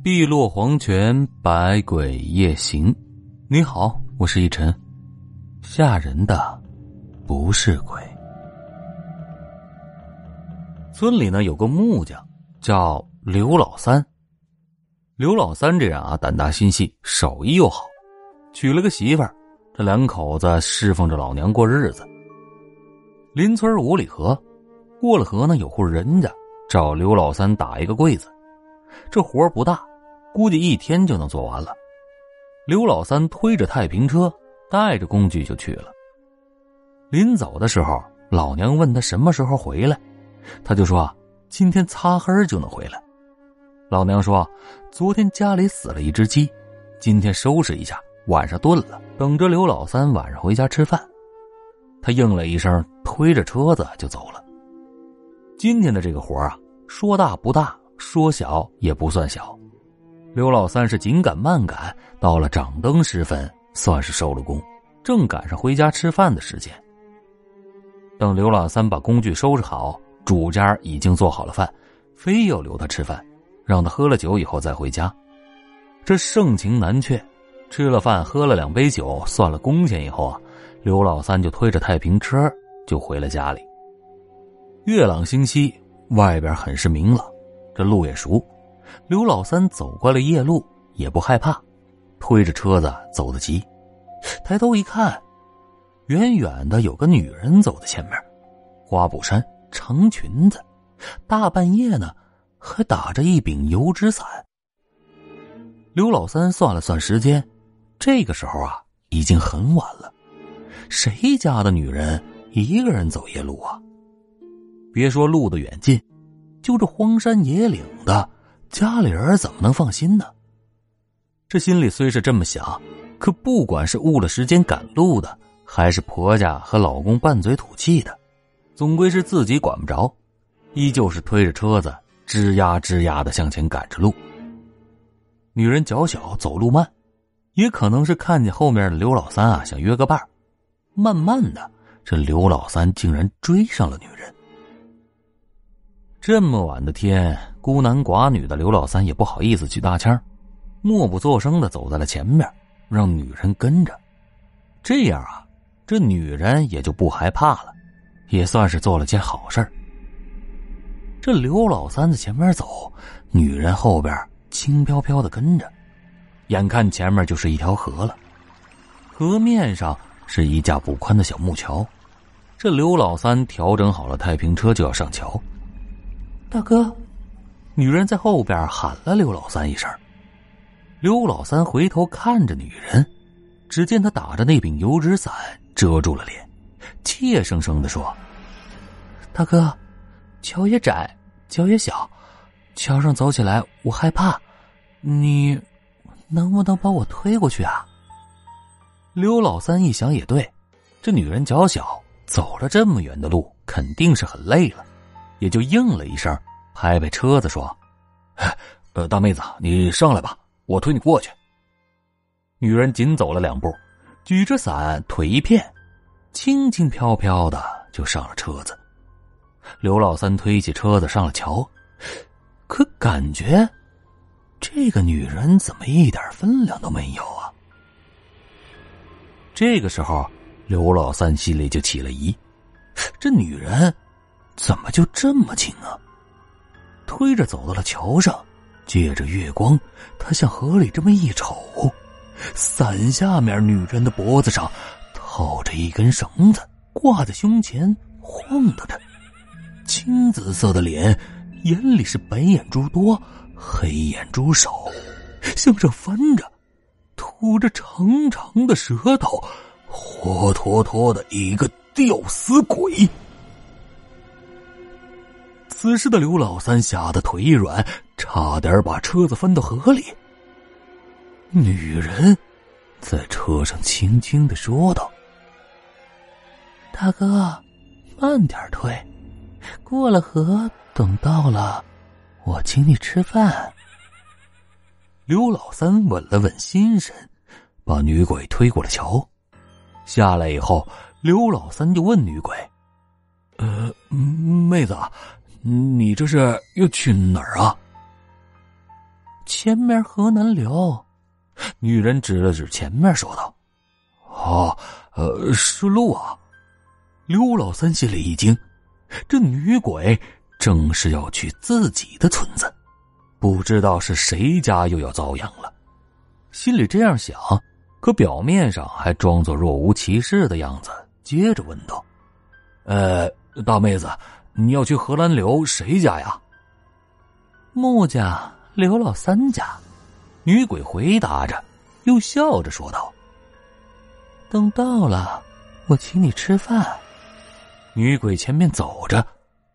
碧落黄泉，百鬼夜行。你好，我是一晨。吓人的不是鬼。村里呢有个木匠叫刘老三。刘老三这人啊，胆大心细，手艺又好，娶了个媳妇儿，这两口子侍奉着老娘过日子。邻村五里河，过了河呢，有户人家找刘老三打一个柜子，这活不大。估计一天就能做完了。刘老三推着太平车，带着工具就去了。临走的时候，老娘问他什么时候回来，他就说今天擦黑就能回来。老娘说，昨天家里死了一只鸡，今天收拾一下，晚上炖了，等着刘老三晚上回家吃饭。他应了一声，推着车子就走了。今天的这个活啊，说大不大，说小也不算小。刘老三是紧赶慢赶，到了掌灯时分，算是收了工，正赶上回家吃饭的时间。等刘老三把工具收拾好，主家已经做好了饭，非要留他吃饭，让他喝了酒以后再回家。这盛情难却，吃了饭，喝了两杯酒，算了工钱以后啊，刘老三就推着太平车就回了家里。月朗星稀，外边很是明朗，这路也熟。刘老三走过了夜路，也不害怕，推着车子走得急。抬头一看，远远的有个女人走在前面，花布衫、长裙子，大半夜呢还打着一柄油纸伞。刘老三算了算时间，这个时候啊已经很晚了。谁家的女人一个人走夜路啊？别说路的远近，就这荒山野岭的。家里人怎么能放心呢？这心里虽是这么想，可不管是误了时间赶路的，还是婆家和老公拌嘴吐气的，总归是自己管不着，依旧是推着车子吱呀吱呀的向前赶着路。女人脚小，走路慢，也可能是看见后面的刘老三啊，想约个伴慢慢的，这刘老三竟然追上了女人。这么晚的天。孤男寡女的刘老三也不好意思去搭腔，默不作声的走在了前面，让女人跟着。这样啊，这女人也就不害怕了，也算是做了件好事这刘老三在前面走，女人后边轻飘飘的跟着，眼看前面就是一条河了，河面上是一架不宽的小木桥。这刘老三调整好了太平车，就要上桥。大哥。女人在后边喊了刘老三一声，刘老三回头看着女人，只见她打着那柄油纸伞遮住了脸，怯生生的说：“大哥，桥也窄，脚也小，桥上走起来我害怕，你能不能把我推过去啊？”刘老三一想也对，这女人脚小，走了这么远的路，肯定是很累了，也就应了一声。拍拍车子说：“ 呃，大妹子，你上来吧，我推你过去。”女人紧走了两步，举着伞，腿一片，轻轻飘飘的就上了车子。刘老三推起车子上了桥，可感觉这个女人怎么一点分量都没有啊？这个时候，刘老三心里就起了疑：这女人怎么就这么轻啊？推着走到了桥上，借着月光，他向河里这么一瞅，伞下面女人的脖子上套着一根绳子，挂在胸前晃荡着，青紫色的脸，眼里是白眼珠多，黑眼珠少，向上翻着，吐着长长的舌头，活脱脱的一个吊死鬼。此时的刘老三吓得腿一软，差点把车子翻到河里。女人在车上轻轻的说道：“大哥，慢点推，过了河，等到了，我请你吃饭。”刘老三稳了稳心神，把女鬼推过了桥。下来以后，刘老三就问女鬼：“呃，妹子。”你这是要去哪儿啊？前面河南流。女人指了指前面，说道：“哦，呃，是路啊。”刘老三心里一惊，这女鬼正是要去自己的村子，不知道是谁家又要遭殃了。心里这样想，可表面上还装作若无其事的样子，接着问道：“呃，大妹子，你要去荷兰刘谁家呀？”穆家刘老三家。女鬼回答着，又笑着说道：“等到了，我请你吃饭。”女鬼前面走着，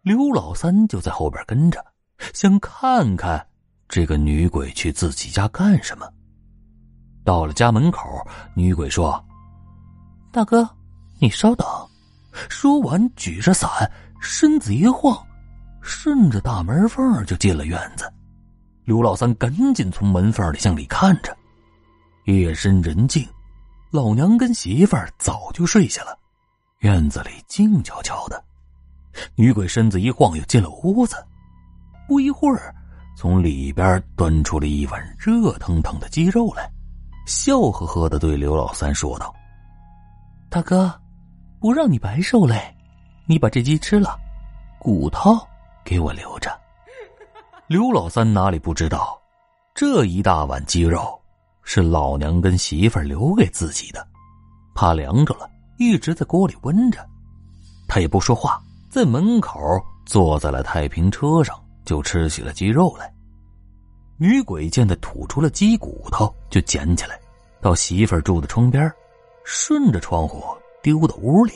刘老三就在后边跟着，想看看这个女鬼去自己家干什么。到了家门口，女鬼说：“大哥，你稍等。”说完，举着伞，身子一晃，顺着大门缝就进了院子。刘老三赶紧从门缝里向里看着，夜深人静，老娘跟媳妇儿早就睡下了，院子里静悄悄的。女鬼身子一晃，又进了屋子。不一会儿，从里边端出了一碗热腾腾的鸡肉来，笑呵呵的对刘老三说道：“大哥，不让你白受累，你把这鸡吃了，骨头给我留着。”刘老三哪里不知道，这一大碗鸡肉是老娘跟媳妇儿留给自己的，怕凉着了，一直在锅里温着。他也不说话，在门口坐在了太平车上，就吃起了鸡肉来。女鬼见他吐出了鸡骨头，就捡起来，到媳妇儿住的窗边，顺着窗户丢到屋里。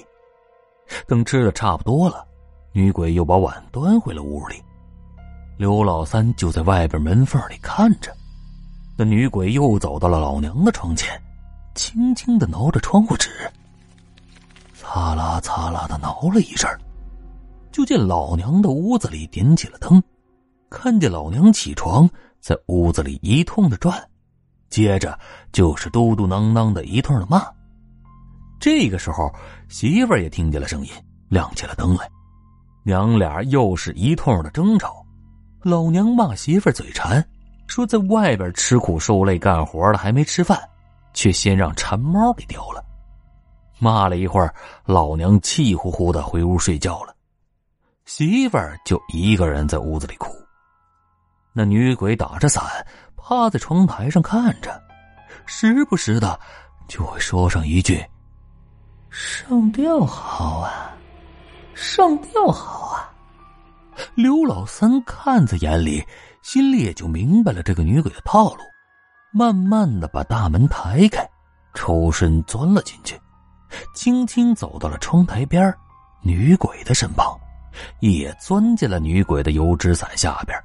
等吃的差不多了，女鬼又把碗端回了屋里。刘老三就在外边门缝里看着，那女鬼又走到了老娘的床前，轻轻的挠着窗户纸，擦啦擦啦的挠了一阵就见老娘的屋子里点起了灯，看见老娘起床，在屋子里一通的转，接着就是嘟嘟囔囔的一通的骂。这个时候，媳妇儿也听见了声音，亮起了灯来，娘俩又是一通的争吵。老娘骂媳妇嘴馋，说在外边吃苦受累干活了还没吃饭，却先让馋猫给叼了。骂了一会儿，老娘气呼呼的回屋睡觉了，媳妇儿就一个人在屋子里哭。那女鬼打着伞，趴在窗台上看着，时不时的就会说上一句：“上吊好啊，上吊好啊。”刘老三看在眼里，心里也就明白了这个女鬼的套路，慢慢的把大门抬开，抽身钻了进去，轻轻走到了窗台边女鬼的身旁，也钻进了女鬼的油纸伞下边，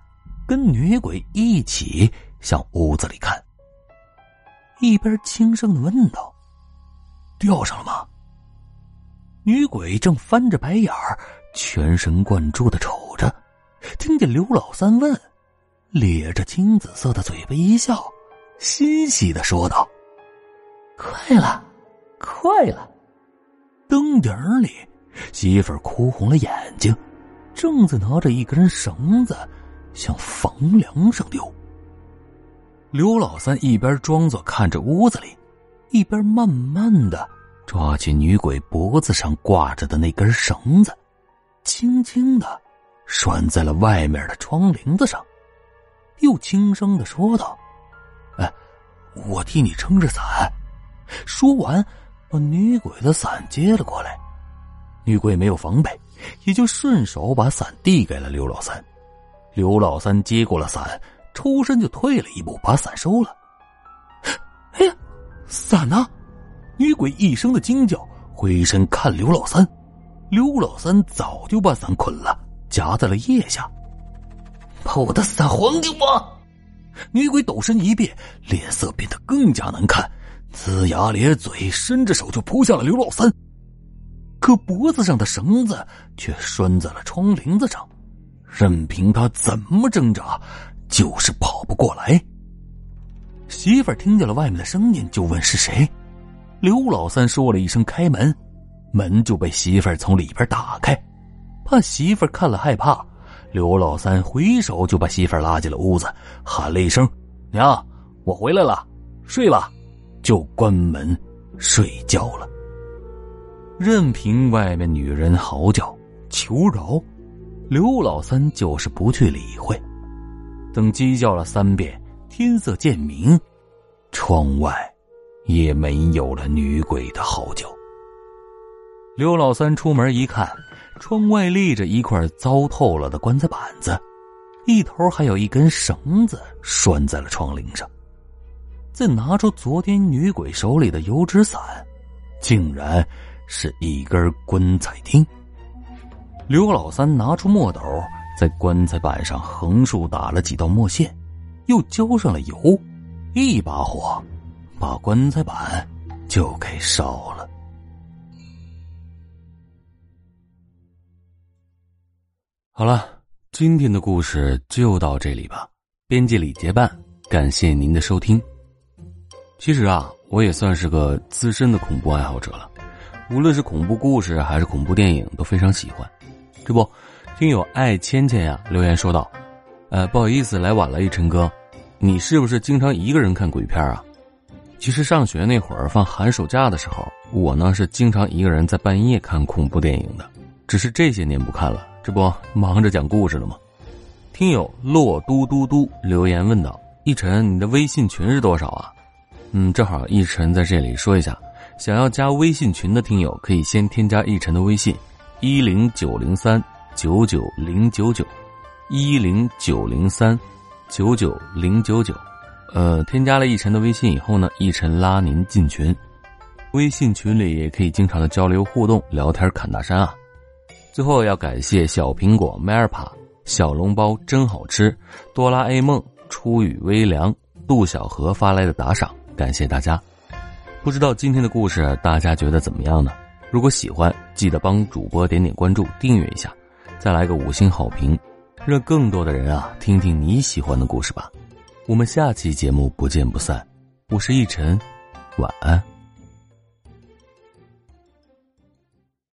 跟女鬼一起向屋子里看，一边轻声的问道：“吊上了吗？”女鬼正翻着白眼儿。全神贯注的瞅着，听见刘老三问，咧着青紫色的嘴巴一笑，欣喜的说道：“快了，快了！”灯影里，媳妇儿哭红了眼睛，正在拿着一根绳子向房梁上丢。刘老三一边装作看着屋子里，一边慢慢的抓起女鬼脖子上挂着的那根绳子。轻轻的拴在了外面的窗棂子上，又轻声的说道：“哎，我替你撑着伞。”说完，把女鬼的伞接了过来。女鬼没有防备，也就顺手把伞递给了刘老三。刘老三接过了伞，抽身就退了一步，把伞收了。哎呀，伞呢？女鬼一声的惊叫，回身看刘老三。刘老三早就把伞捆了，夹在了腋下。把我的伞还给我！女鬼抖身一变，脸色变得更加难看，龇牙咧嘴，伸着手就扑向了刘老三。可脖子上的绳子却拴在了窗棂子上，任凭他怎么挣扎，就是跑不过来。媳妇儿听见了外面的声音，就问是谁。刘老三说了一声：“开门。”门就被媳妇儿从里边打开，怕媳妇儿看了害怕，刘老三回手就把媳妇儿拉进了屋子，喊了一声：“娘，我回来了，睡吧。”就关门睡觉了。任凭外面女人嚎叫求饶，刘老三就是不去理会。等鸡叫了三遍，天色渐明，窗外也没有了女鬼的嚎叫。刘老三出门一看，窗外立着一块糟透了的棺材板子，一头还有一根绳子拴在了窗棂上。再拿出昨天女鬼手里的油纸伞，竟然是一根棺材钉。刘老三拿出墨斗，在棺材板上横竖打了几道墨线，又浇上了油，一把火把棺材板就给烧了。好了，今天的故事就到这里吧。编辑李结伴，感谢您的收听。其实啊，我也算是个资深的恐怖爱好者了，无论是恐怖故事还是恐怖电影都非常喜欢。这不，听友爱芊芊呀留言说道：“呃，不好意思来晚了，一晨哥，你是不是经常一个人看鬼片啊？”其实上学那会儿放寒暑假的时候，我呢是经常一个人在半夜看恐怖电影的，只是这些年不看了。这不忙着讲故事了吗？听友洛嘟嘟嘟留言问道：“一晨，你的微信群是多少啊？”嗯，正好一晨在这里说一下，想要加微信群的听友可以先添加一晨的微信：一零九零三九九零九九，一零九零三九九零九九。呃，添加了逸晨的微信以后呢，逸晨拉您进群。微信群里也可以经常的交流互动、聊天、侃大山啊。最后要感谢小苹果、迈尔帕、小笼包真好吃、哆啦 A 梦、初雨微凉、杜小河发来的打赏，感谢大家。不知道今天的故事大家觉得怎么样呢？如果喜欢，记得帮主播点点关注、订阅一下，再来个五星好评，让更多的人啊听听你喜欢的故事吧。我们下期节目不见不散。我是逸晨，晚安。